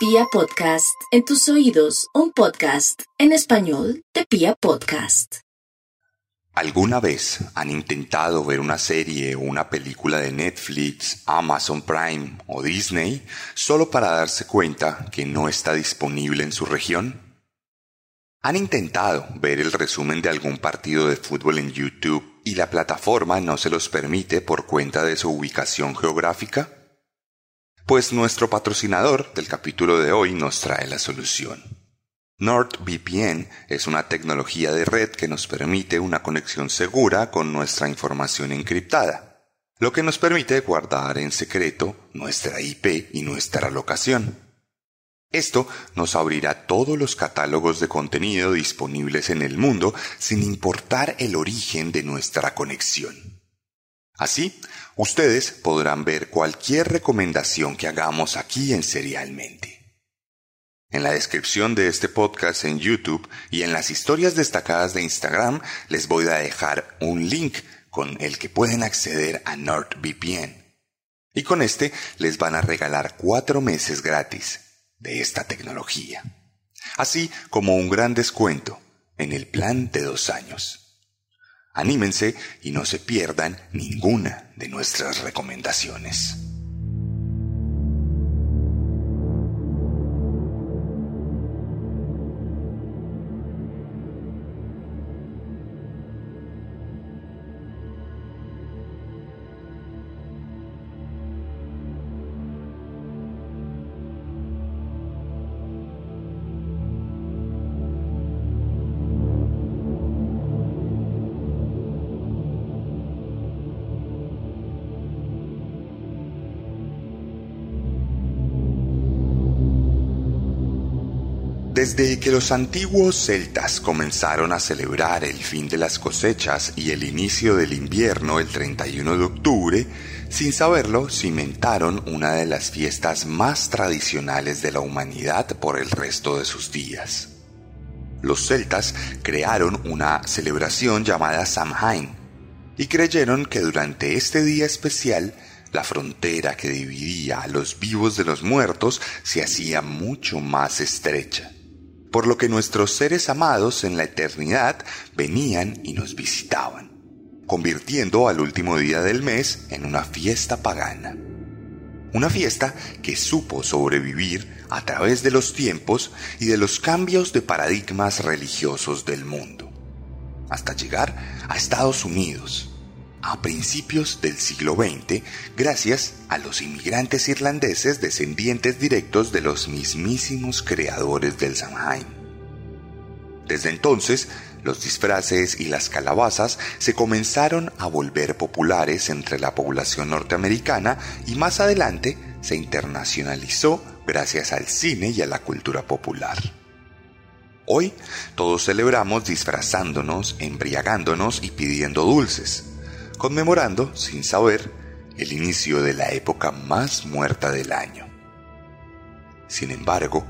Pia Podcast, en tus oídos, un podcast en español de Pia Podcast. ¿Alguna vez han intentado ver una serie o una película de Netflix, Amazon Prime o Disney solo para darse cuenta que no está disponible en su región? ¿Han intentado ver el resumen de algún partido de fútbol en YouTube y la plataforma no se los permite por cuenta de su ubicación geográfica? Pues nuestro patrocinador del capítulo de hoy nos trae la solución. NordVPN es una tecnología de red que nos permite una conexión segura con nuestra información encriptada, lo que nos permite guardar en secreto nuestra IP y nuestra locación. Esto nos abrirá todos los catálogos de contenido disponibles en el mundo sin importar el origen de nuestra conexión. Así, ustedes podrán ver cualquier recomendación que hagamos aquí en Serialmente. En la descripción de este podcast en YouTube y en las historias destacadas de Instagram les voy a dejar un link con el que pueden acceder a NordVPN. Y con este les van a regalar cuatro meses gratis de esta tecnología, así como un gran descuento en el plan de dos años. Anímense y no se pierdan ninguna de nuestras recomendaciones. Desde que los antiguos celtas comenzaron a celebrar el fin de las cosechas y el inicio del invierno el 31 de octubre, sin saberlo cimentaron una de las fiestas más tradicionales de la humanidad por el resto de sus días. Los celtas crearon una celebración llamada Samhain y creyeron que durante este día especial la frontera que dividía a los vivos de los muertos se hacía mucho más estrecha por lo que nuestros seres amados en la eternidad venían y nos visitaban, convirtiendo al último día del mes en una fiesta pagana. Una fiesta que supo sobrevivir a través de los tiempos y de los cambios de paradigmas religiosos del mundo, hasta llegar a Estados Unidos, a principios del siglo XX gracias a los inmigrantes irlandeses descendientes directos de los mismísimos creadores del Samhain. Desde entonces, los disfraces y las calabazas se comenzaron a volver populares entre la población norteamericana y más adelante se internacionalizó gracias al cine y a la cultura popular. Hoy todos celebramos disfrazándonos, embriagándonos y pidiendo dulces conmemorando, sin saber, el inicio de la época más muerta del año. Sin embargo,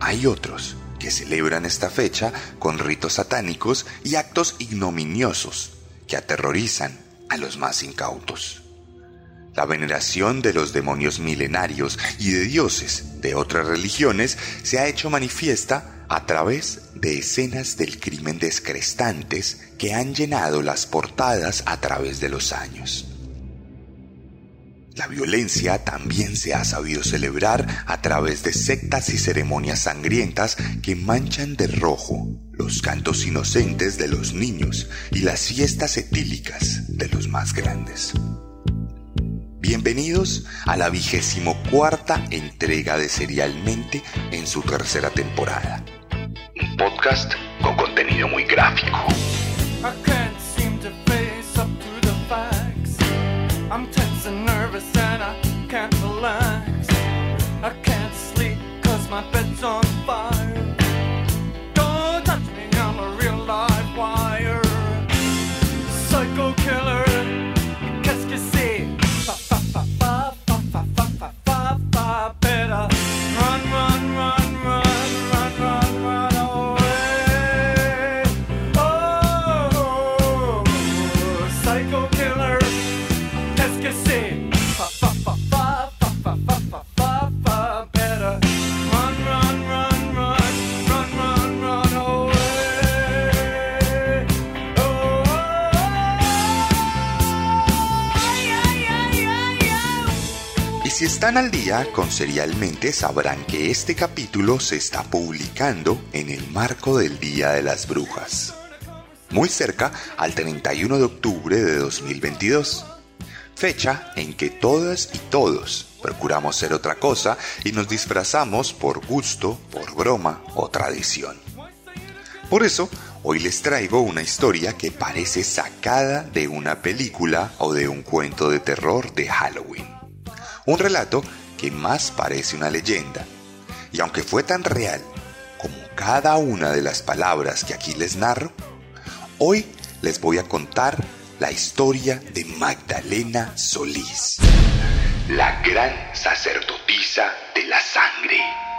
hay otros que celebran esta fecha con ritos satánicos y actos ignominiosos que aterrorizan a los más incautos. La veneración de los demonios milenarios y de dioses de otras religiones se ha hecho manifiesta a través de escenas del crimen descrestantes que han llenado las portadas a través de los años. La violencia también se ha sabido celebrar a través de sectas y ceremonias sangrientas que manchan de rojo los cantos inocentes de los niños y las fiestas etílicas de los más grandes. Bienvenidos a la vigésimo cuarta entrega de Serialmente en su tercera temporada podcast con contenido muy gráfico. Están al día con Serialmente sabrán que este capítulo se está publicando en el marco del Día de las Brujas, muy cerca al 31 de octubre de 2022, fecha en que todas y todos procuramos ser otra cosa y nos disfrazamos por gusto, por broma o tradición. Por eso, hoy les traigo una historia que parece sacada de una película o de un cuento de terror de Halloween. Un relato que más parece una leyenda. Y aunque fue tan real como cada una de las palabras que aquí les narro, hoy les voy a contar la historia de Magdalena Solís, la gran sacerdotisa de la sangre.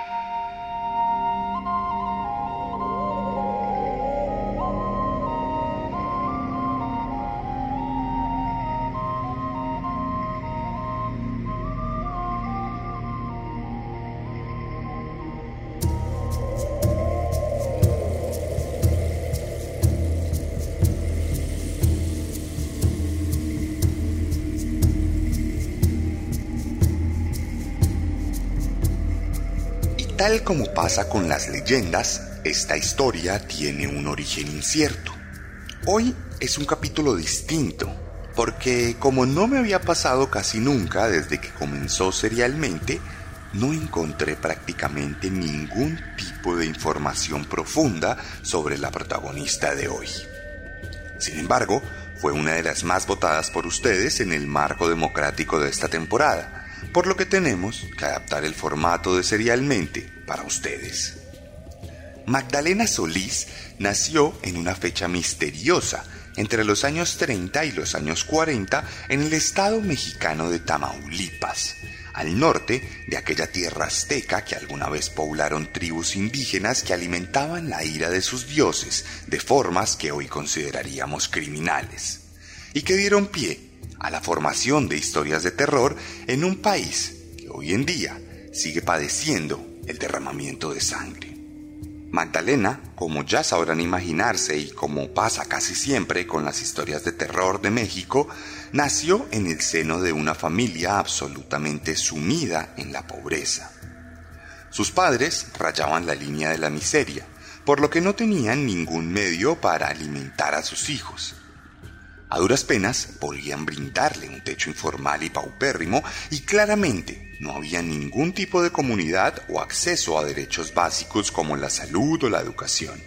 Tal como pasa con las leyendas, esta historia tiene un origen incierto. Hoy es un capítulo distinto, porque como no me había pasado casi nunca desde que comenzó serialmente, no encontré prácticamente ningún tipo de información profunda sobre la protagonista de hoy. Sin embargo, fue una de las más votadas por ustedes en el marco democrático de esta temporada, por lo que tenemos que adaptar el formato de serialmente para ustedes. Magdalena Solís nació en una fecha misteriosa entre los años 30 y los años 40 en el estado mexicano de Tamaulipas, al norte de aquella tierra azteca que alguna vez poblaron tribus indígenas que alimentaban la ira de sus dioses de formas que hoy consideraríamos criminales, y que dieron pie a la formación de historias de terror en un país que hoy en día sigue padeciendo el derramamiento de sangre. Magdalena, como ya sabrán imaginarse y como pasa casi siempre con las historias de terror de México, nació en el seno de una familia absolutamente sumida en la pobreza. Sus padres rayaban la línea de la miseria, por lo que no tenían ningún medio para alimentar a sus hijos. A duras penas podían brindarle un techo informal y paupérrimo y claramente no había ningún tipo de comunidad o acceso a derechos básicos como la salud o la educación.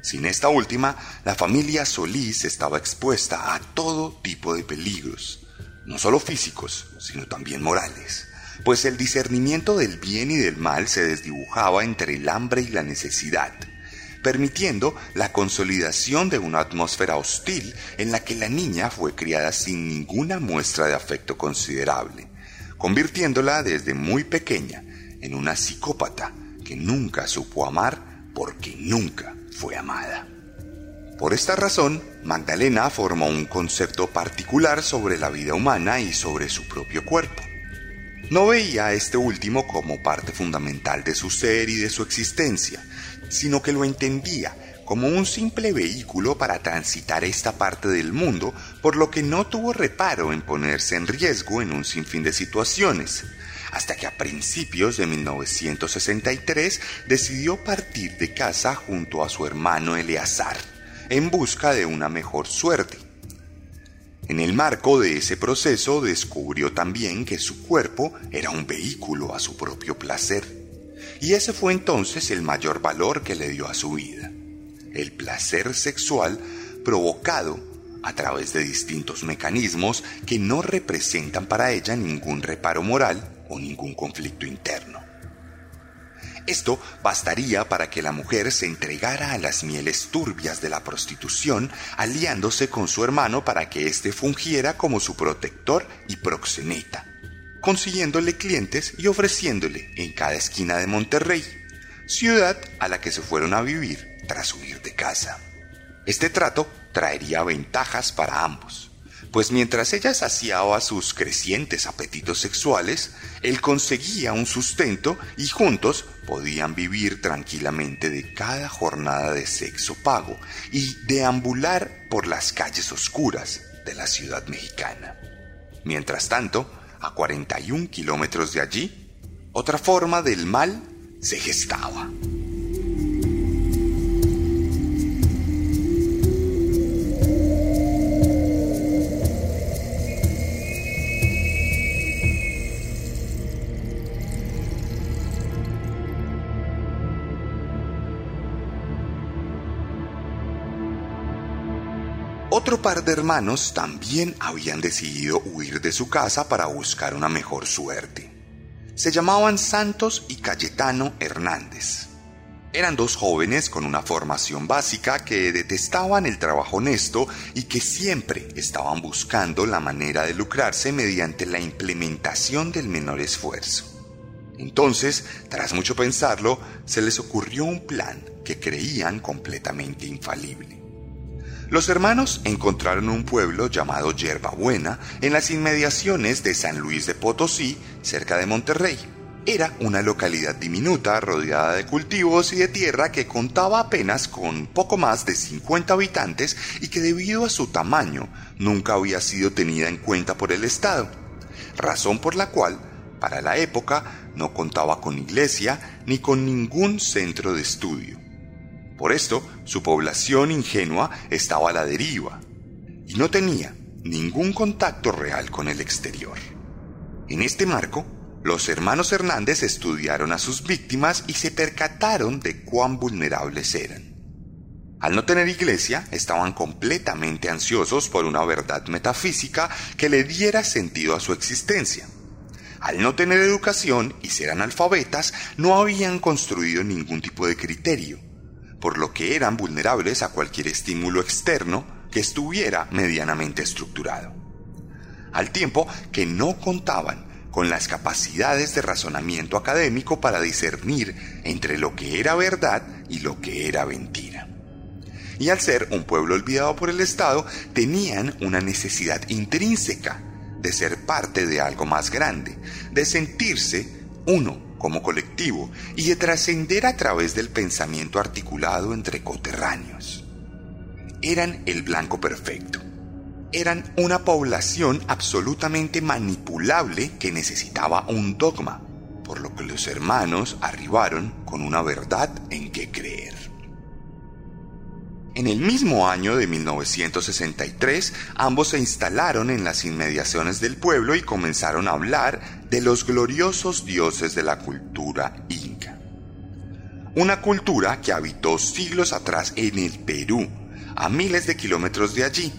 Sin esta última, la familia Solís estaba expuesta a todo tipo de peligros, no solo físicos, sino también morales, pues el discernimiento del bien y del mal se desdibujaba entre el hambre y la necesidad permitiendo la consolidación de una atmósfera hostil en la que la niña fue criada sin ninguna muestra de afecto considerable, convirtiéndola desde muy pequeña en una psicópata que nunca supo amar porque nunca fue amada. Por esta razón, Magdalena formó un concepto particular sobre la vida humana y sobre su propio cuerpo. No veía a este último como parte fundamental de su ser y de su existencia, sino que lo entendía como un simple vehículo para transitar esta parte del mundo, por lo que no tuvo reparo en ponerse en riesgo en un sinfín de situaciones, hasta que a principios de 1963 decidió partir de casa junto a su hermano Eleazar, en busca de una mejor suerte. En el marco de ese proceso descubrió también que su cuerpo era un vehículo a su propio placer y ese fue entonces el mayor valor que le dio a su vida, el placer sexual provocado a través de distintos mecanismos que no representan para ella ningún reparo moral o ningún conflicto interno. Esto bastaría para que la mujer se entregara a las mieles turbias de la prostitución, aliándose con su hermano para que éste fungiera como su protector y proxeneta consiguiéndole clientes y ofreciéndole en cada esquina de Monterrey, ciudad a la que se fueron a vivir tras huir de casa. Este trato traería ventajas para ambos, pues mientras ella saciaba sus crecientes apetitos sexuales, él conseguía un sustento y juntos podían vivir tranquilamente de cada jornada de sexo pago y deambular por las calles oscuras de la ciudad mexicana. Mientras tanto, a 41 kilómetros de allí, otra forma del mal se gestaba. Otro par de hermanos también habían decidido huir de su casa para buscar una mejor suerte. Se llamaban Santos y Cayetano Hernández. Eran dos jóvenes con una formación básica que detestaban el trabajo honesto y que siempre estaban buscando la manera de lucrarse mediante la implementación del menor esfuerzo. Entonces, tras mucho pensarlo, se les ocurrió un plan que creían completamente infalible. Los hermanos encontraron un pueblo llamado Yerbabuena en las inmediaciones de San Luis de Potosí, cerca de Monterrey. Era una localidad diminuta rodeada de cultivos y de tierra que contaba apenas con poco más de 50 habitantes y que debido a su tamaño nunca había sido tenida en cuenta por el Estado, razón por la cual, para la época, no contaba con iglesia ni con ningún centro de estudio. Por esto, su población ingenua estaba a la deriva y no tenía ningún contacto real con el exterior. En este marco, los hermanos Hernández estudiaron a sus víctimas y se percataron de cuán vulnerables eran. Al no tener iglesia, estaban completamente ansiosos por una verdad metafísica que le diera sentido a su existencia. Al no tener educación y ser analfabetas, no habían construido ningún tipo de criterio por lo que eran vulnerables a cualquier estímulo externo que estuviera medianamente estructurado. Al tiempo que no contaban con las capacidades de razonamiento académico para discernir entre lo que era verdad y lo que era mentira. Y al ser un pueblo olvidado por el Estado, tenían una necesidad intrínseca de ser parte de algo más grande, de sentirse uno como colectivo y de trascender a través del pensamiento articulado entre coterráneos. Eran el blanco perfecto. Eran una población absolutamente manipulable que necesitaba un dogma, por lo que los hermanos arribaron con una verdad en que creer. En el mismo año de 1963, ambos se instalaron en las inmediaciones del pueblo y comenzaron a hablar de los gloriosos dioses de la cultura inca. Una cultura que habitó siglos atrás en el Perú, a miles de kilómetros de allí,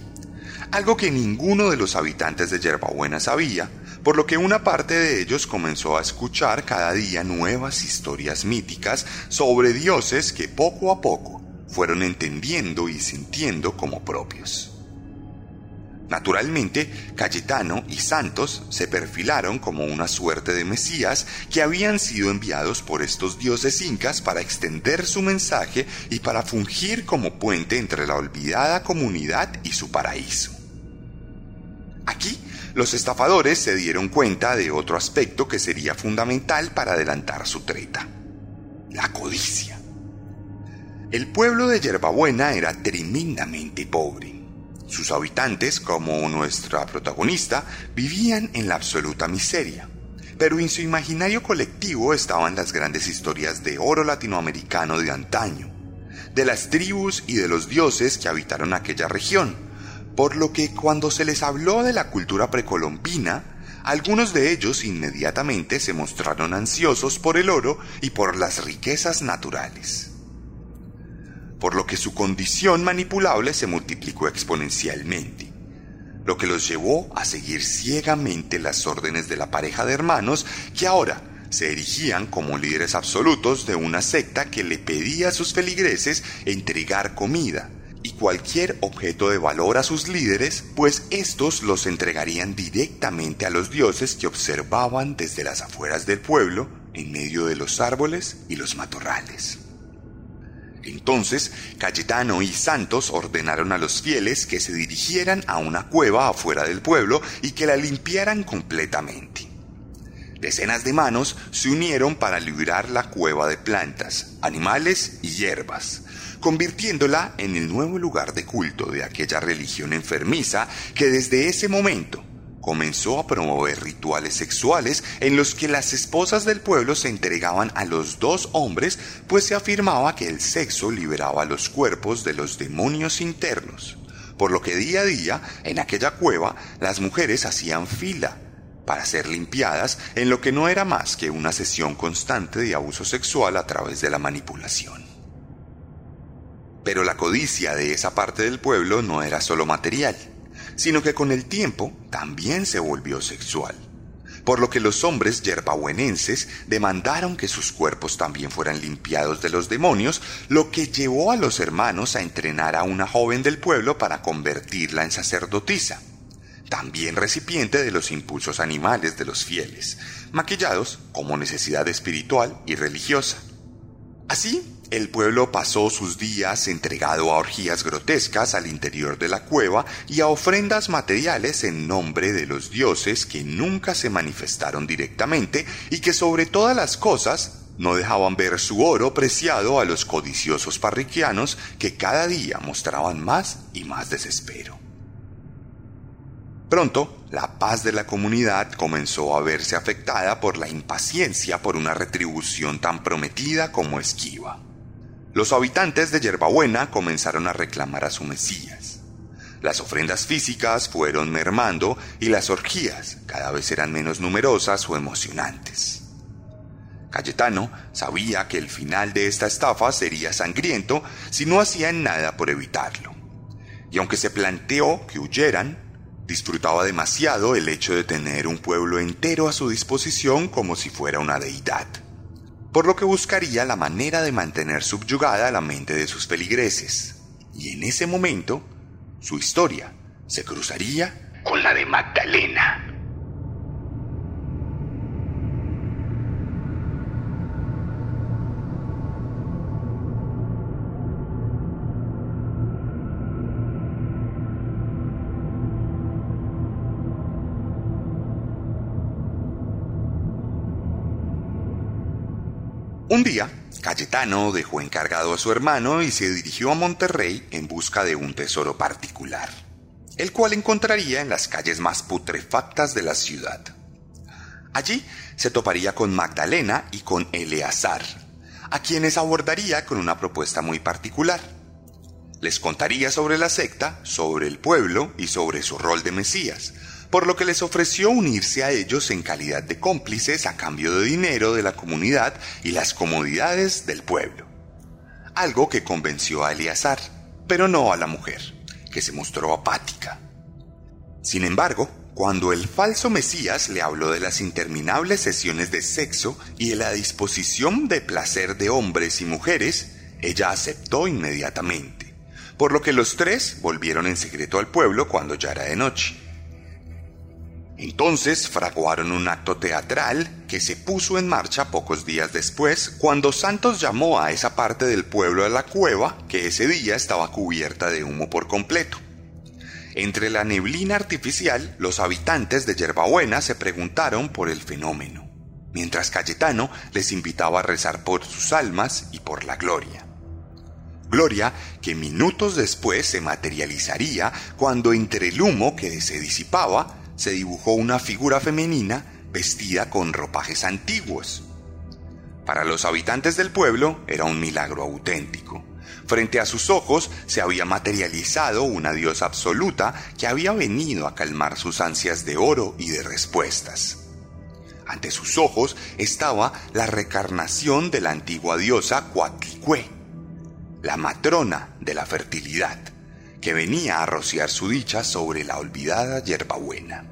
algo que ninguno de los habitantes de Yerbabuena sabía, por lo que una parte de ellos comenzó a escuchar cada día nuevas historias míticas sobre dioses que poco a poco fueron entendiendo y sintiendo como propios. Naturalmente, Cayetano y Santos se perfilaron como una suerte de mesías que habían sido enviados por estos dioses incas para extender su mensaje y para fungir como puente entre la olvidada comunidad y su paraíso. Aquí, los estafadores se dieron cuenta de otro aspecto que sería fundamental para adelantar su treta, la codicia. El pueblo de Yerbabuena era tremendamente pobre. Sus habitantes, como nuestra protagonista, vivían en la absoluta miseria. Pero en su imaginario colectivo estaban las grandes historias de oro latinoamericano de antaño, de las tribus y de los dioses que habitaron aquella región, por lo que cuando se les habló de la cultura precolombina, algunos de ellos inmediatamente se mostraron ansiosos por el oro y por las riquezas naturales por lo que su condición manipulable se multiplicó exponencialmente, lo que los llevó a seguir ciegamente las órdenes de la pareja de hermanos que ahora se erigían como líderes absolutos de una secta que le pedía a sus feligreses entregar comida y cualquier objeto de valor a sus líderes, pues estos los entregarían directamente a los dioses que observaban desde las afueras del pueblo en medio de los árboles y los matorrales. Entonces Cayetano y Santos ordenaron a los fieles que se dirigieran a una cueva afuera del pueblo y que la limpiaran completamente. Decenas de manos se unieron para librar la cueva de plantas, animales y hierbas, convirtiéndola en el nuevo lugar de culto de aquella religión enfermiza que desde ese momento comenzó a promover rituales sexuales en los que las esposas del pueblo se entregaban a los dos hombres, pues se afirmaba que el sexo liberaba los cuerpos de los demonios internos, por lo que día a día en aquella cueva las mujeres hacían fila para ser limpiadas en lo que no era más que una sesión constante de abuso sexual a través de la manipulación. Pero la codicia de esa parte del pueblo no era solo material sino que con el tiempo también se volvió sexual, por lo que los hombres yerbabuenenses demandaron que sus cuerpos también fueran limpiados de los demonios, lo que llevó a los hermanos a entrenar a una joven del pueblo para convertirla en sacerdotisa, también recipiente de los impulsos animales de los fieles, maquillados como necesidad espiritual y religiosa. Así, el pueblo pasó sus días entregado a orgías grotescas al interior de la cueva y a ofrendas materiales en nombre de los dioses que nunca se manifestaron directamente y que sobre todas las cosas no dejaban ver su oro preciado a los codiciosos parriquianos que cada día mostraban más y más desespero. Pronto, la paz de la comunidad comenzó a verse afectada por la impaciencia por una retribución tan prometida como esquiva. Los habitantes de Yerbabuena comenzaron a reclamar a su Mesías. Las ofrendas físicas fueron mermando y las orgías cada vez eran menos numerosas o emocionantes. Cayetano sabía que el final de esta estafa sería sangriento si no hacían nada por evitarlo. Y aunque se planteó que huyeran, disfrutaba demasiado el hecho de tener un pueblo entero a su disposición como si fuera una deidad por lo que buscaría la manera de mantener subyugada la mente de sus feligreses. Y en ese momento, su historia se cruzaría con la de Magdalena. Un día, Cayetano dejó encargado a su hermano y se dirigió a Monterrey en busca de un tesoro particular, el cual encontraría en las calles más putrefactas de la ciudad. Allí se toparía con Magdalena y con Eleazar, a quienes abordaría con una propuesta muy particular. Les contaría sobre la secta, sobre el pueblo y sobre su rol de Mesías, por lo que les ofreció unirse a ellos en calidad de cómplices a cambio de dinero de la comunidad y las comodidades del pueblo. Algo que convenció a Eleazar, pero no a la mujer, que se mostró apática. Sin embargo, cuando el falso Mesías le habló de las interminables sesiones de sexo y de la disposición de placer de hombres y mujeres, ella aceptó inmediatamente, por lo que los tres volvieron en secreto al pueblo cuando ya era de noche. Entonces fraguaron un acto teatral que se puso en marcha pocos días después, cuando Santos llamó a esa parte del pueblo a la cueva que ese día estaba cubierta de humo por completo. Entre la neblina artificial, los habitantes de Yerbabuena se preguntaron por el fenómeno, mientras Cayetano les invitaba a rezar por sus almas y por la gloria. Gloria que minutos después se materializaría cuando entre el humo que se disipaba se dibujó una figura femenina vestida con ropajes antiguos. Para los habitantes del pueblo era un milagro auténtico. Frente a sus ojos se había materializado una diosa absoluta que había venido a calmar sus ansias de oro y de respuestas. Ante sus ojos estaba la recarnación de la antigua diosa Cuatlicue, la matrona de la fertilidad, que venía a rociar su dicha sobre la olvidada hierbabuena.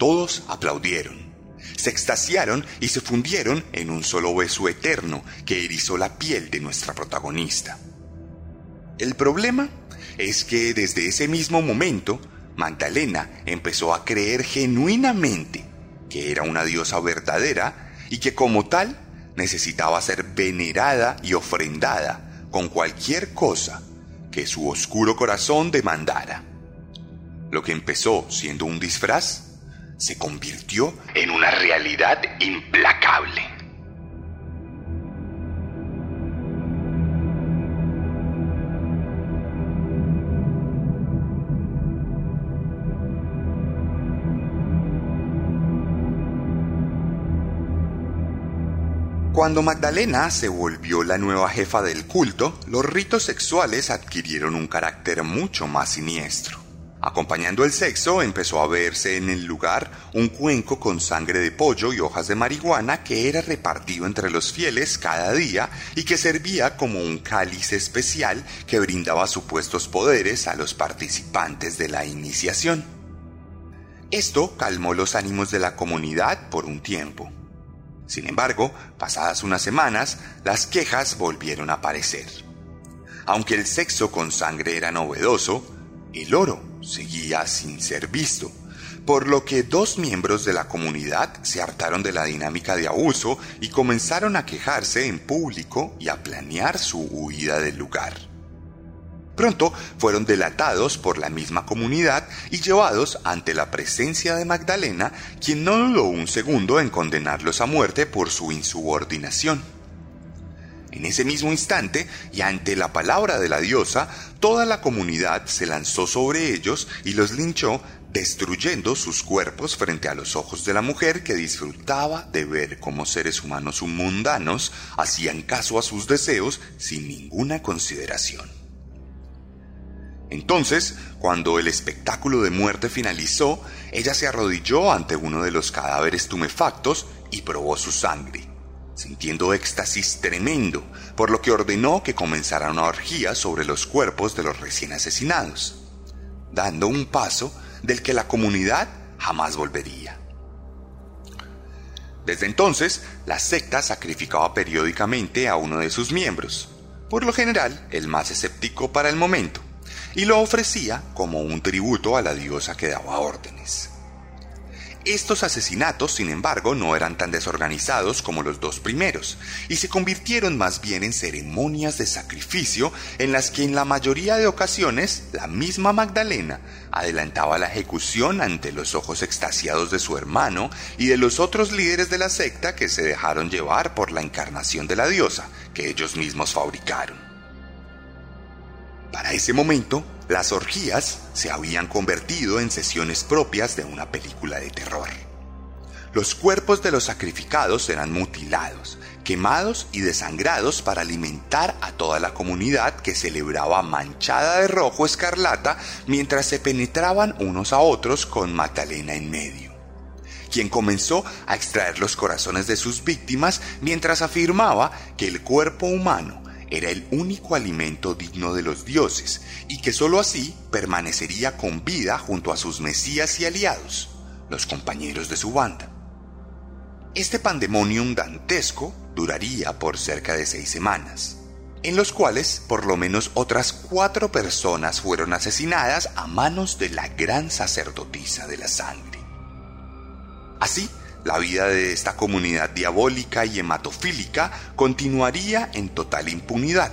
Todos aplaudieron, se extasiaron y se fundieron en un solo beso eterno que erizó la piel de nuestra protagonista. El problema es que desde ese mismo momento, Magdalena empezó a creer genuinamente que era una diosa verdadera y que como tal necesitaba ser venerada y ofrendada con cualquier cosa que su oscuro corazón demandara. Lo que empezó siendo un disfraz se convirtió en una realidad implacable. Cuando Magdalena se volvió la nueva jefa del culto, los ritos sexuales adquirieron un carácter mucho más siniestro. Acompañando el sexo, empezó a verse en el lugar un cuenco con sangre de pollo y hojas de marihuana que era repartido entre los fieles cada día y que servía como un cáliz especial que brindaba supuestos poderes a los participantes de la iniciación. Esto calmó los ánimos de la comunidad por un tiempo. Sin embargo, pasadas unas semanas, las quejas volvieron a aparecer. Aunque el sexo con sangre era novedoso, el oro seguía sin ser visto, por lo que dos miembros de la comunidad se hartaron de la dinámica de abuso y comenzaron a quejarse en público y a planear su huida del lugar. Pronto fueron delatados por la misma comunidad y llevados ante la presencia de Magdalena, quien no dudó un segundo en condenarlos a muerte por su insubordinación. En ese mismo instante, y ante la palabra de la diosa, toda la comunidad se lanzó sobre ellos y los linchó, destruyendo sus cuerpos frente a los ojos de la mujer que disfrutaba de ver cómo seres humanos mundanos hacían caso a sus deseos sin ninguna consideración. Entonces, cuando el espectáculo de muerte finalizó, ella se arrodilló ante uno de los cadáveres tumefactos y probó su sangre sintiendo éxtasis tremendo, por lo que ordenó que comenzara una orgía sobre los cuerpos de los recién asesinados, dando un paso del que la comunidad jamás volvería. Desde entonces, la secta sacrificaba periódicamente a uno de sus miembros, por lo general el más escéptico para el momento, y lo ofrecía como un tributo a la diosa que daba órdenes. Estos asesinatos, sin embargo, no eran tan desorganizados como los dos primeros, y se convirtieron más bien en ceremonias de sacrificio en las que en la mayoría de ocasiones la misma Magdalena adelantaba la ejecución ante los ojos extasiados de su hermano y de los otros líderes de la secta que se dejaron llevar por la encarnación de la diosa que ellos mismos fabricaron. Para ese momento, las orgías se habían convertido en sesiones propias de una película de terror. Los cuerpos de los sacrificados eran mutilados, quemados y desangrados para alimentar a toda la comunidad que celebraba manchada de rojo escarlata mientras se penetraban unos a otros con Magdalena en medio quien comenzó a extraer los corazones de sus víctimas mientras afirmaba que el cuerpo humano era el único alimento digno de los dioses y que sólo así permanecería con vida junto a sus mesías y aliados, los compañeros de su banda. Este pandemonium dantesco duraría por cerca de seis semanas, en los cuales por lo menos otras cuatro personas fueron asesinadas a manos de la gran sacerdotisa de la sangre. Así, la vida de esta comunidad diabólica y hematofílica continuaría en total impunidad,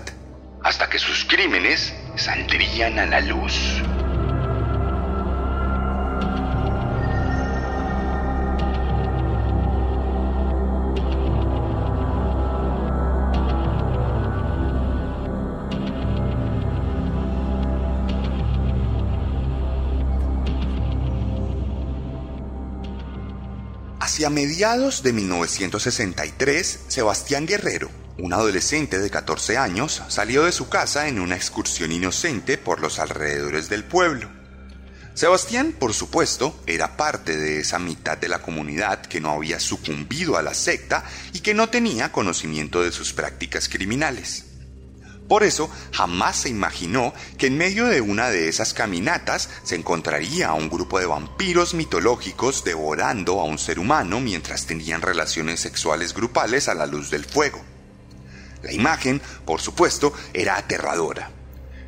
hasta que sus crímenes saldrían a la luz. Hacia mediados de 1963, Sebastián Guerrero, un adolescente de 14 años, salió de su casa en una excursión inocente por los alrededores del pueblo. Sebastián, por supuesto, era parte de esa mitad de la comunidad que no había sucumbido a la secta y que no tenía conocimiento de sus prácticas criminales. Por eso jamás se imaginó que en medio de una de esas caminatas se encontraría a un grupo de vampiros mitológicos devorando a un ser humano mientras tenían relaciones sexuales grupales a la luz del fuego. La imagen, por supuesto, era aterradora.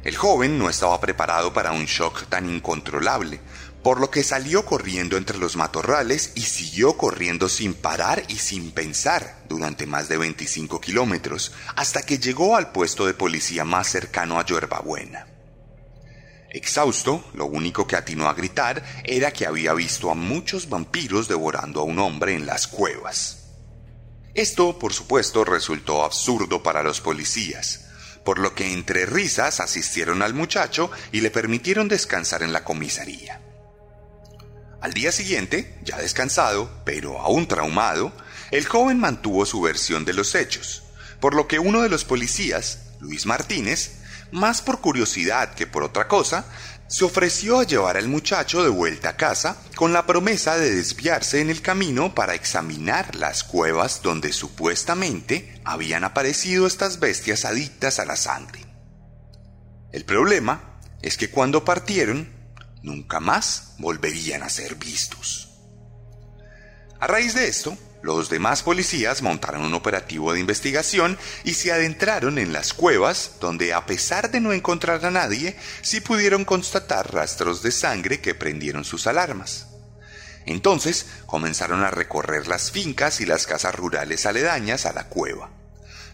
El joven no estaba preparado para un shock tan incontrolable, por lo que salió corriendo entre los matorrales y siguió corriendo sin parar y sin pensar durante más de 25 kilómetros, hasta que llegó al puesto de policía más cercano a Buena. Exhausto, lo único que atinó a gritar era que había visto a muchos vampiros devorando a un hombre en las cuevas. Esto, por supuesto, resultó absurdo para los policías, por lo que entre risas asistieron al muchacho y le permitieron descansar en la comisaría. Al día siguiente, ya descansado, pero aún traumado, El joven mantuvo su versión de los hechos, por lo que uno de los policías, Luis Martínez, más por curiosidad que por otra cosa, se ofreció a llevar al muchacho de vuelta a casa con la promesa de desviarse en el camino para examinar las cuevas donde supuestamente habían aparecido estas bestias adictas a la sangre. El problema es que cuando partieron, nunca más volverían a ser vistos. A raíz de esto, los demás policías montaron un operativo de investigación y se adentraron en las cuevas, donde a pesar de no encontrar a nadie, sí pudieron constatar rastros de sangre que prendieron sus alarmas. Entonces comenzaron a recorrer las fincas y las casas rurales aledañas a la cueva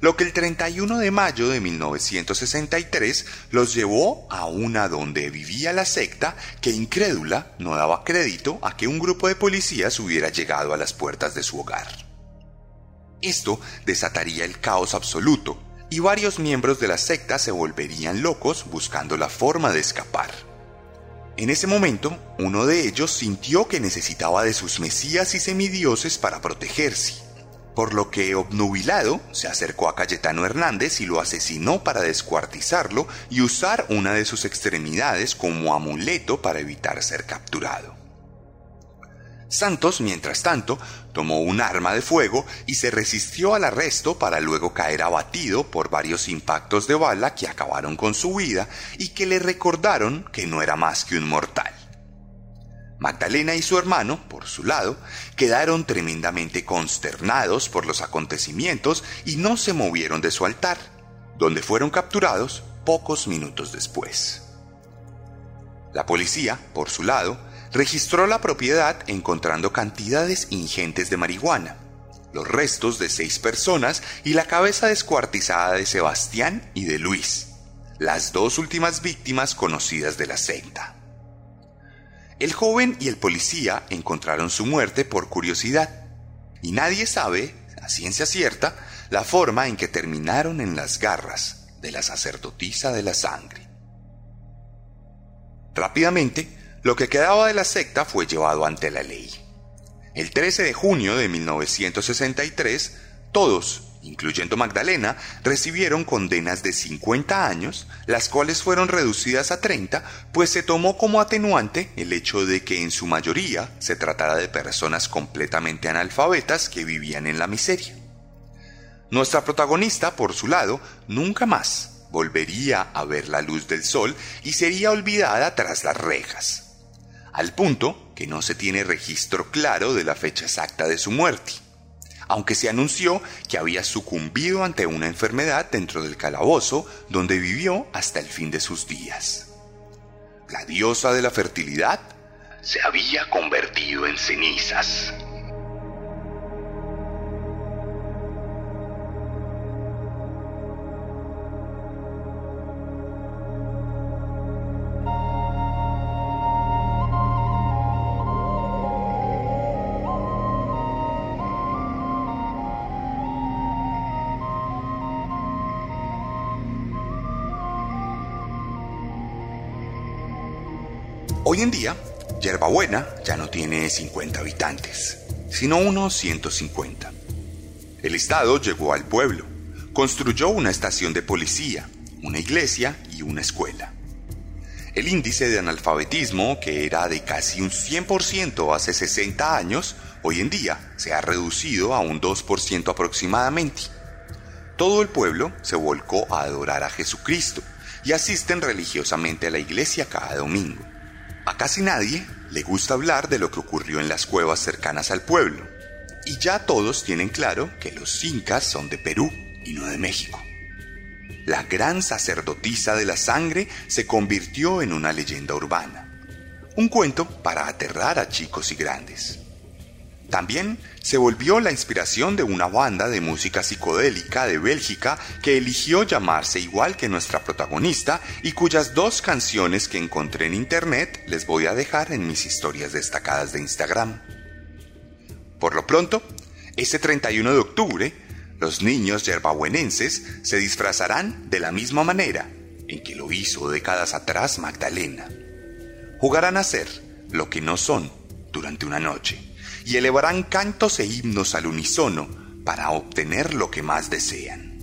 lo que el 31 de mayo de 1963 los llevó a una donde vivía la secta que incrédula no daba crédito a que un grupo de policías hubiera llegado a las puertas de su hogar. Esto desataría el caos absoluto y varios miembros de la secta se volverían locos buscando la forma de escapar. En ese momento, uno de ellos sintió que necesitaba de sus mesías y semidioses para protegerse por lo que obnubilado se acercó a Cayetano Hernández y lo asesinó para descuartizarlo y usar una de sus extremidades como amuleto para evitar ser capturado. Santos, mientras tanto, tomó un arma de fuego y se resistió al arresto para luego caer abatido por varios impactos de bala que acabaron con su vida y que le recordaron que no era más que un mortal. Magdalena y su hermano, por su lado, quedaron tremendamente consternados por los acontecimientos y no se movieron de su altar, donde fueron capturados pocos minutos después. La policía, por su lado, registró la propiedad encontrando cantidades ingentes de marihuana, los restos de seis personas y la cabeza descuartizada de Sebastián y de Luis, las dos últimas víctimas conocidas de la secta. El joven y el policía encontraron su muerte por curiosidad, y nadie sabe, a ciencia cierta, la forma en que terminaron en las garras de la sacerdotisa de la sangre. Rápidamente, lo que quedaba de la secta fue llevado ante la ley. El 13 de junio de 1963, todos, incluyendo Magdalena, recibieron condenas de 50 años, las cuales fueron reducidas a 30, pues se tomó como atenuante el hecho de que en su mayoría se tratara de personas completamente analfabetas que vivían en la miseria. Nuestra protagonista, por su lado, nunca más volvería a ver la luz del sol y sería olvidada tras las rejas, al punto que no se tiene registro claro de la fecha exacta de su muerte aunque se anunció que había sucumbido ante una enfermedad dentro del calabozo donde vivió hasta el fin de sus días. La diosa de la fertilidad se había convertido en cenizas. Hoy en día, Yerbabuena ya no tiene 50 habitantes, sino unos 150. El Estado llegó al pueblo, construyó una estación de policía, una iglesia y una escuela. El índice de analfabetismo, que era de casi un 100% hace 60 años, hoy en día se ha reducido a un 2% aproximadamente. Todo el pueblo se volcó a adorar a Jesucristo y asisten religiosamente a la iglesia cada domingo. A casi nadie le gusta hablar de lo que ocurrió en las cuevas cercanas al pueblo, y ya todos tienen claro que los incas son de Perú y no de México. La gran sacerdotisa de la sangre se convirtió en una leyenda urbana, un cuento para aterrar a chicos y grandes. También se volvió la inspiración de una banda de música psicodélica de Bélgica que eligió llamarse igual que nuestra protagonista y cuyas dos canciones que encontré en internet les voy a dejar en mis historias destacadas de Instagram. Por lo pronto, este 31 de octubre, los niños yerbabuenenses se disfrazarán de la misma manera en que lo hizo décadas atrás Magdalena. Jugarán a ser lo que no son durante una noche y elevarán cantos e himnos al unísono para obtener lo que más desean.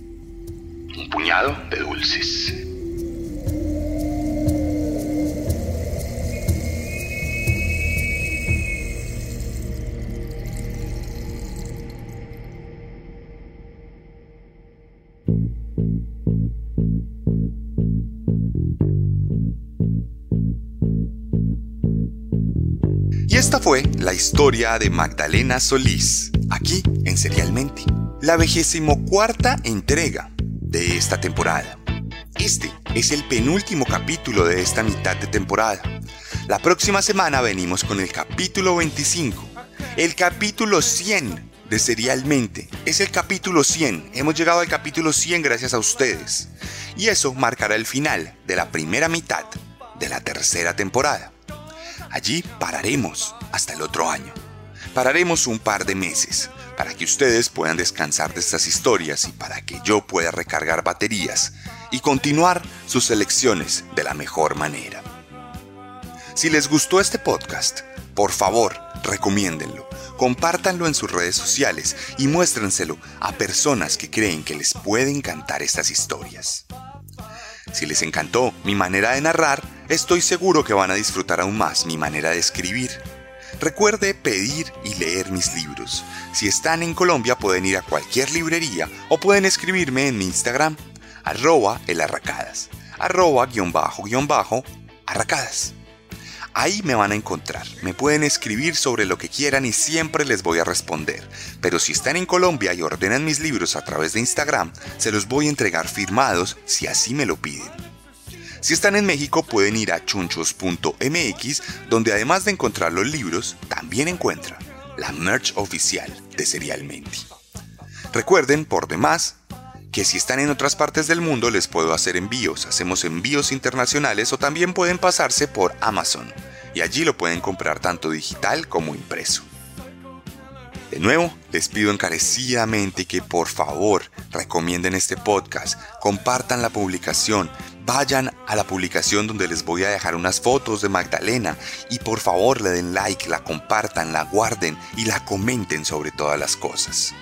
Un puñado de dulces. Esta fue la historia de Magdalena Solís, aquí en Serialmente, la vigésimo cuarta entrega de esta temporada. Este es el penúltimo capítulo de esta mitad de temporada. La próxima semana venimos con el capítulo 25, el capítulo 100 de Serialmente. Es el capítulo 100. Hemos llegado al capítulo 100 gracias a ustedes. Y eso marcará el final de la primera mitad de la tercera temporada. Allí pararemos hasta el otro año. Pararemos un par de meses para que ustedes puedan descansar de estas historias y para que yo pueda recargar baterías y continuar sus elecciones de la mejor manera. Si les gustó este podcast, por favor, recomiéndenlo, compártanlo en sus redes sociales y muéstrenselo a personas que creen que les puede encantar estas historias. Si les encantó mi manera de narrar, estoy seguro que van a disfrutar aún más mi manera de escribir. Recuerde pedir y leer mis libros. Si están en Colombia pueden ir a cualquier librería o pueden escribirme en mi Instagram, arroba elarracadas, arroba guion bajo guion bajo arracadas. Ahí me van a encontrar. Me pueden escribir sobre lo que quieran y siempre les voy a responder. Pero si están en Colombia y ordenan mis libros a través de Instagram, se los voy a entregar firmados si así me lo piden. Si están en México pueden ir a chunchos.mx donde además de encontrar los libros, también encuentran la merch oficial de Serialmente. Recuerden, por demás, que si están en otras partes del mundo les puedo hacer envíos. Hacemos envíos internacionales o también pueden pasarse por Amazon y allí lo pueden comprar tanto digital como impreso. De nuevo, les pido encarecidamente que por favor recomienden este podcast, compartan la publicación, vayan a la publicación donde les voy a dejar unas fotos de Magdalena y por favor le den like, la compartan, la guarden y la comenten sobre todas las cosas.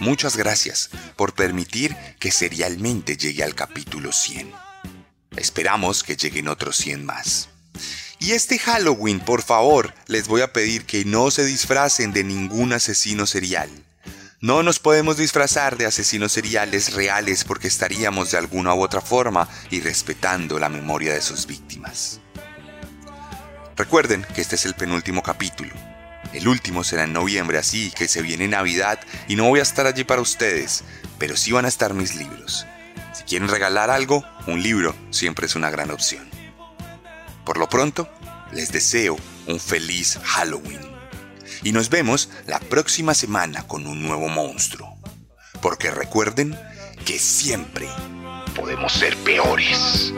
Muchas gracias por permitir que serialmente llegue al capítulo 100. Esperamos que lleguen otros 100 más. Y este Halloween, por favor, les voy a pedir que no se disfracen de ningún asesino serial. No nos podemos disfrazar de asesinos seriales reales porque estaríamos de alguna u otra forma irrespetando la memoria de sus víctimas. Recuerden que este es el penúltimo capítulo el último será en noviembre, así que se viene Navidad y no voy a estar allí para ustedes, pero sí van a estar mis libros. Si quieren regalar algo, un libro siempre es una gran opción. Por lo pronto, les deseo un feliz Halloween. Y nos vemos la próxima semana con un nuevo monstruo. Porque recuerden que siempre podemos ser peores.